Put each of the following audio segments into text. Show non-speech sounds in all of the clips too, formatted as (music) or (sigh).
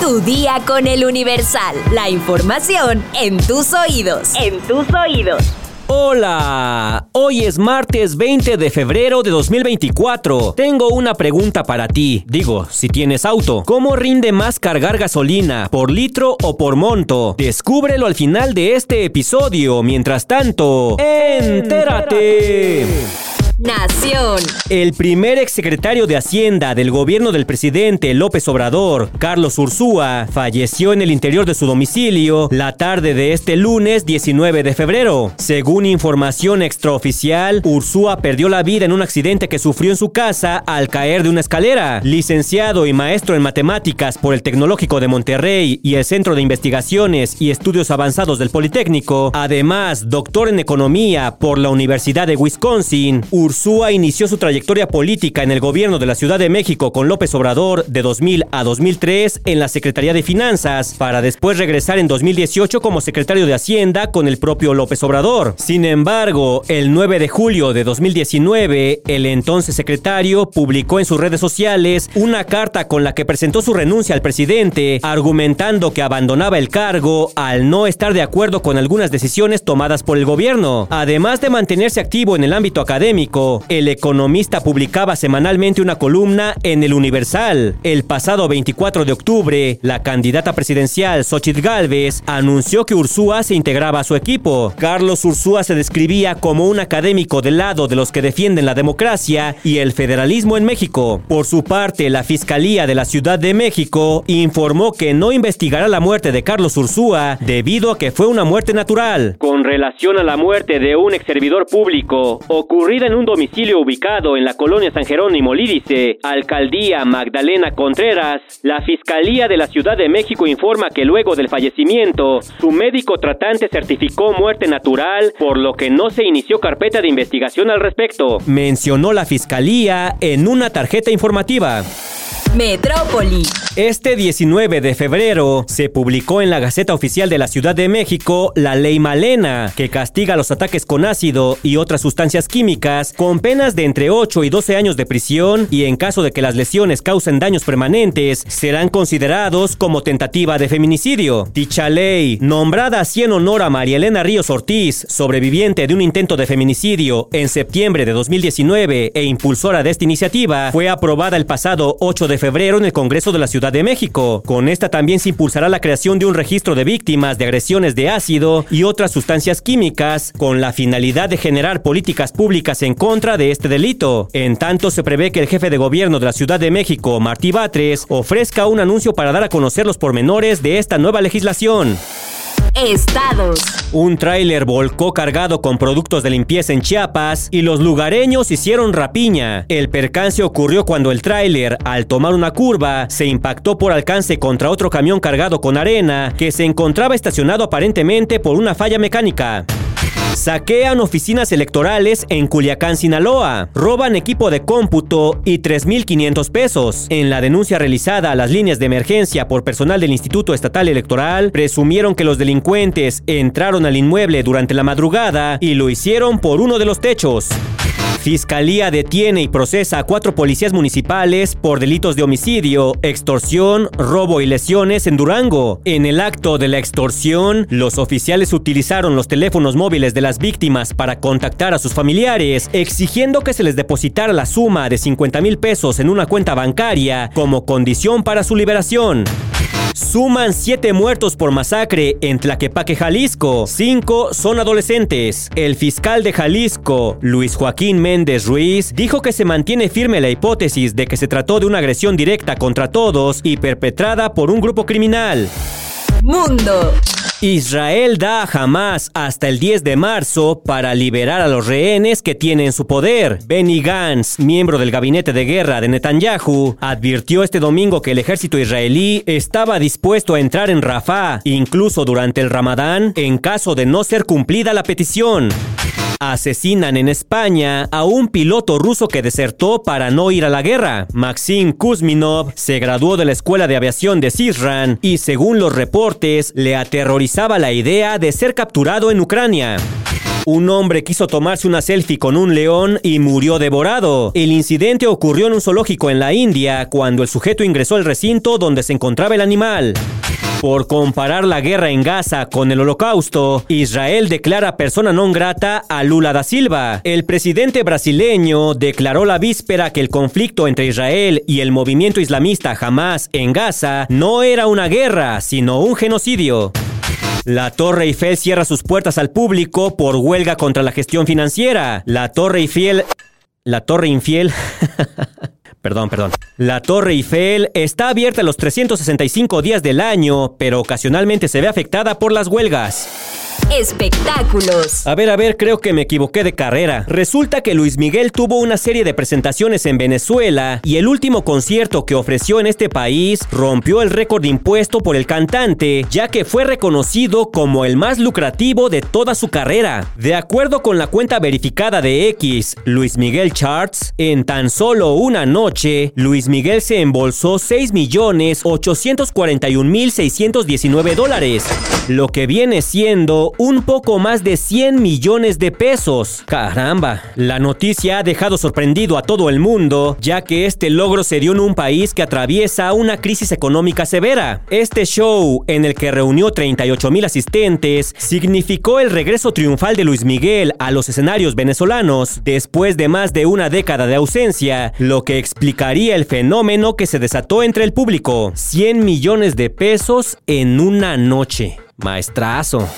Tu día con el Universal. La información en tus oídos. En tus oídos. Hola, hoy es martes 20 de febrero de 2024. Tengo una pregunta para ti. Digo, si tienes auto, ¿cómo rinde más cargar gasolina? ¿Por litro o por monto? Descúbrelo al final de este episodio. Mientras tanto, entérate. Nación. El primer exsecretario de Hacienda del gobierno del presidente López Obrador, Carlos Ursúa, falleció en el interior de su domicilio la tarde de este lunes 19 de febrero. Según información extraoficial, Ursúa perdió la vida en un accidente que sufrió en su casa al caer de una escalera. Licenciado y maestro en matemáticas por el Tecnológico de Monterrey y el Centro de Investigaciones y Estudios Avanzados del Politécnico, además doctor en economía por la Universidad de Wisconsin, Ursúa inició su trayectoria política en el gobierno de la Ciudad de México con López Obrador de 2000 a 2003 en la Secretaría de Finanzas, para después regresar en 2018 como secretario de Hacienda con el propio López Obrador. Sin embargo, el 9 de julio de 2019, el entonces secretario publicó en sus redes sociales una carta con la que presentó su renuncia al presidente, argumentando que abandonaba el cargo al no estar de acuerdo con algunas decisiones tomadas por el gobierno, además de mantenerse activo en el ámbito académico el Economista publicaba semanalmente una columna en El Universal. El pasado 24 de octubre, la candidata presidencial Xochitl Galvez anunció que Ursúa se integraba a su equipo. Carlos Ursúa se describía como un académico del lado de los que defienden la democracia y el federalismo en México. Por su parte, la Fiscalía de la Ciudad de México informó que no investigará la muerte de Carlos Ursúa debido a que fue una muerte natural. Con relación a la muerte de un ex servidor público ocurrida en un domicilio ubicado en la colonia San Jerónimo Lídice, alcaldía Magdalena Contreras, la Fiscalía de la Ciudad de México informa que luego del fallecimiento, su médico tratante certificó muerte natural, por lo que no se inició carpeta de investigación al respecto. Mencionó la Fiscalía en una tarjeta informativa. Metrópoli. Este 19 de febrero se publicó en la Gaceta Oficial de la Ciudad de México la Ley Malena, que castiga los ataques con ácido y otras sustancias químicas con penas de entre 8 y 12 años de prisión y en caso de que las lesiones causen daños permanentes, serán considerados como tentativa de feminicidio. Dicha ley, nombrada así en honor a María Elena Ríos Ortiz, sobreviviente de un intento de feminicidio en septiembre de 2019 e impulsora de esta iniciativa, fue aprobada el pasado 8 de febrero en el Congreso de la Ciudad de México. Con esta también se impulsará la creación de un registro de víctimas de agresiones de ácido y otras sustancias químicas con la finalidad de generar políticas públicas en contra de este delito. En tanto, se prevé que el jefe de gobierno de la Ciudad de México, Martí Batres, ofrezca un anuncio para dar a conocer los pormenores de esta nueva legislación. Estados. Un tráiler volcó cargado con productos de limpieza en Chiapas y los lugareños hicieron rapiña. El percance ocurrió cuando el tráiler, al tomar una curva, se impactó por alcance contra otro camión cargado con arena que se encontraba estacionado aparentemente por una falla mecánica. Saquean oficinas electorales en Culiacán, Sinaloa. Roban equipo de cómputo y 3.500 pesos. En la denuncia realizada a las líneas de emergencia por personal del Instituto Estatal Electoral, presumieron que los delincuentes entraron al inmueble durante la madrugada y lo hicieron por uno de los techos. Fiscalía detiene y procesa a cuatro policías municipales por delitos de homicidio, extorsión, robo y lesiones en Durango. En el acto de la extorsión, los oficiales utilizaron los teléfonos móviles de las víctimas para contactar a sus familiares, exigiendo que se les depositara la suma de 50 mil pesos en una cuenta bancaria como condición para su liberación. Suman siete muertos por masacre en Tlaquepaque, Jalisco. Cinco son adolescentes. El fiscal de Jalisco, Luis Joaquín Méndez Ruiz, dijo que se mantiene firme la hipótesis de que se trató de una agresión directa contra todos y perpetrada por un grupo criminal. Mundo. Israel da a Hamas hasta el 10 de marzo para liberar a los rehenes que tiene en su poder. Benny Gantz, miembro del gabinete de guerra de Netanyahu, advirtió este domingo que el ejército israelí estaba dispuesto a entrar en Rafah, incluso durante el Ramadán, en caso de no ser cumplida la petición. Asesinan en España a un piloto ruso que desertó para no ir a la guerra. Maxim Kuzminov se graduó de la Escuela de Aviación de Sisran y según los reportes le aterrorizaba la idea de ser capturado en Ucrania. Un hombre quiso tomarse una selfie con un león y murió devorado. El incidente ocurrió en un zoológico en la India cuando el sujeto ingresó al recinto donde se encontraba el animal. Por comparar la guerra en Gaza con el holocausto, Israel declara persona non grata a Lula da Silva. El presidente brasileño declaró la víspera que el conflicto entre Israel y el movimiento islamista Hamas en Gaza no era una guerra, sino un genocidio. La Torre Eiffel cierra sus puertas al público por huelga contra la gestión financiera. La Torre Eiffel... La Torre Infiel... (laughs) Perdón, perdón. La Torre Eiffel está abierta los 365 días del año, pero ocasionalmente se ve afectada por las huelgas. Espectáculos. A ver, a ver, creo que me equivoqué de carrera. Resulta que Luis Miguel tuvo una serie de presentaciones en Venezuela y el último concierto que ofreció en este país rompió el récord impuesto por el cantante, ya que fue reconocido como el más lucrativo de toda su carrera. De acuerdo con la cuenta verificada de X, Luis Miguel Charts, en tan solo una noche, Luis Miguel se embolsó 6.841.619 dólares, lo que viene siendo un poco más de 100 millones de pesos. Caramba, la noticia ha dejado sorprendido a todo el mundo, ya que este logro se dio en un país que atraviesa una crisis económica severa. Este show, en el que reunió 38 mil asistentes, significó el regreso triunfal de Luis Miguel a los escenarios venezolanos después de más de una década de ausencia, lo que explicaría el fenómeno que se desató entre el público. 100 millones de pesos en una noche. Maestrazo.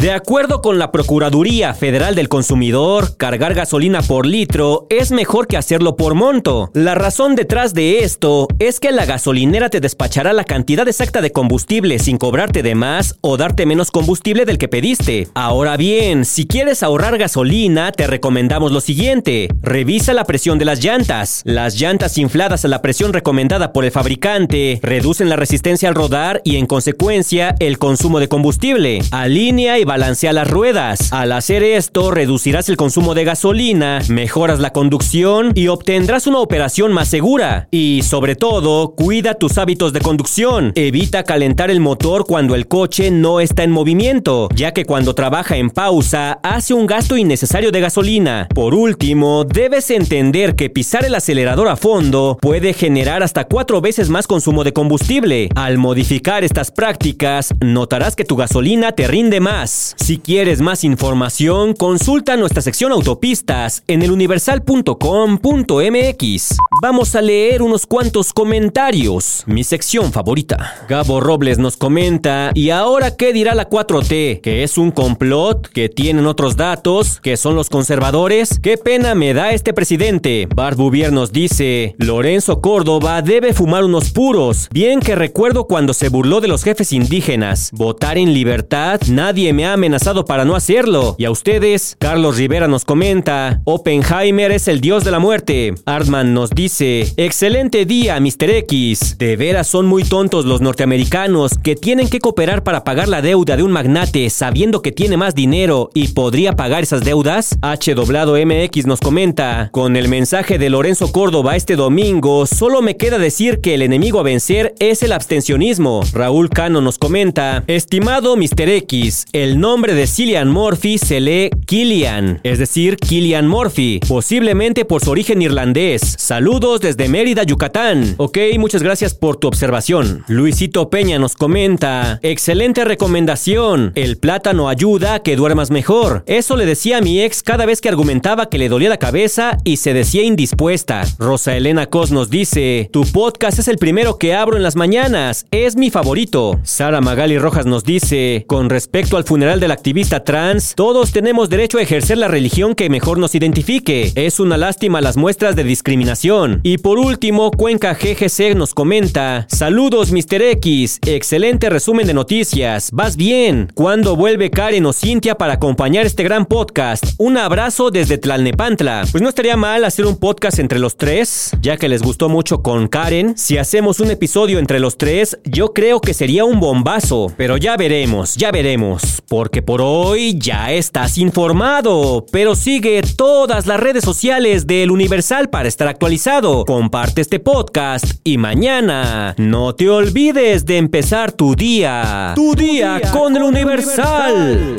De acuerdo con la Procuraduría Federal del Consumidor, cargar gasolina por litro es mejor que hacerlo por monto. La razón detrás de esto es que la gasolinera te despachará la cantidad exacta de combustible sin cobrarte de más o darte menos combustible del que pediste. Ahora bien, si quieres ahorrar gasolina, te recomendamos lo siguiente. Revisa la presión de las llantas. Las llantas infladas a la presión recomendada por el fabricante reducen la resistencia al rodar y en consecuencia el consumo de combustible. Alinea y balancea las ruedas. Al hacer esto, reducirás el consumo de gasolina, mejoras la conducción y obtendrás una operación más segura. Y sobre todo, cuida tus hábitos de conducción. Evita calentar el motor cuando el coche no está en movimiento, ya que cuando trabaja en pausa hace un gasto innecesario de gasolina. Por último, debes entender que pisar el acelerador a fondo puede generar hasta cuatro veces más consumo de combustible. Al modificar estas prácticas, notarás que tu gasolina te rinde más. Si quieres más información, consulta nuestra sección autopistas en eluniversal.com.mx. Vamos a leer unos cuantos comentarios. Mi sección favorita. Gabo Robles nos comenta, ¿y ahora qué dirá la 4T? ¿Que es un complot? ¿Que tienen otros datos? ¿Que son los conservadores? ¿Qué pena me da este presidente? Barbuvier nos dice, Lorenzo Córdoba debe fumar unos puros. Bien que recuerdo cuando se burló de los jefes indígenas. Votar en libertad, nadie me ha amenazado para no hacerlo. Y a ustedes, Carlos Rivera nos comenta, Oppenheimer es el dios de la muerte. Artman nos dice, excelente día, Mr. X. De veras son muy tontos los norteamericanos que tienen que cooperar para pagar la deuda de un magnate sabiendo que tiene más dinero y podría pagar esas deudas. H MX nos comenta, con el mensaje de Lorenzo Córdoba este domingo, solo me queda decir que el enemigo a vencer es el abstencionismo. Raúl Cano nos comenta, estimado Mr. X, el el nombre de Cillian Murphy se lee Killian, es decir, Killian Murphy, posiblemente por su origen irlandés. Saludos desde Mérida, Yucatán. Ok, muchas gracias por tu observación. Luisito Peña nos comenta, excelente recomendación. El plátano ayuda a que duermas mejor. Eso le decía a mi ex cada vez que argumentaba que le dolía la cabeza y se decía indispuesta. Rosa Elena Cos nos dice, tu podcast es el primero que abro en las mañanas. Es mi favorito. Sara Magali Rojas nos dice, con respecto al funeral del activista trans, todos tenemos derecho a ejercer la religión que mejor nos identifique. Es una lástima las muestras de discriminación. Y por último, Cuenca GGC nos comenta, saludos Mr. X, excelente resumen de noticias, vas bien. ¿Cuándo vuelve Karen o Cintia para acompañar este gran podcast? Un abrazo desde Tlalnepantla. Pues no estaría mal hacer un podcast entre los tres, ya que les gustó mucho con Karen. Si hacemos un episodio entre los tres, yo creo que sería un bombazo. Pero ya veremos, ya veremos porque por hoy ya estás informado, pero sigue todas las redes sociales del Universal para estar actualizado. Comparte este podcast y mañana no te olvides de empezar tu día. Tu, día, con, el Universal.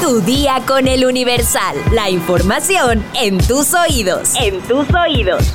Tu día con el Universal. La información en tus oídos. En tus oídos.